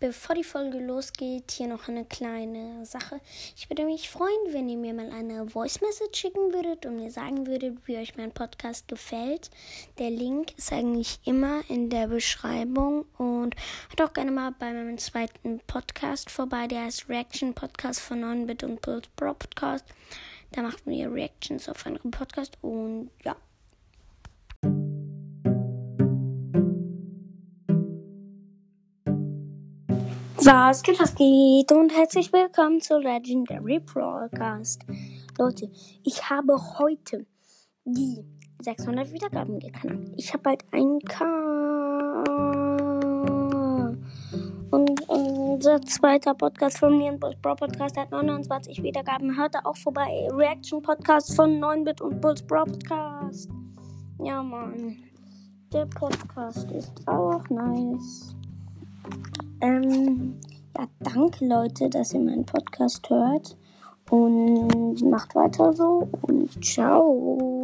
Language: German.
Bevor die Folge losgeht, hier noch eine kleine Sache. Ich würde mich freuen, wenn ihr mir mal eine Voice Message schicken würdet und mir sagen würdet, wie euch mein Podcast gefällt. Der Link ist eigentlich immer in der Beschreibung und hört auch gerne mal bei meinem zweiten Podcast vorbei, der heißt Reaction Podcast von 9bit und Pulse Pro Podcast. Da macht wir Reactions auf andere Podcast und ja. Was geht, was geht und herzlich willkommen zu Legendary Broadcast. Leute, ich habe heute die 600 Wiedergaben geknackt. Ich habe bald 1K. Und unser zweiter Podcast von mir, Bulls Bro Podcast, hat 29 Wiedergaben. Hört da auch vorbei. Reaction Podcast von 9bit und Bulls Bro Podcast. Ja, Mann. Der Podcast ist auch nice. Ähm, ja, danke Leute, dass ihr meinen Podcast hört. Und macht weiter so und ciao.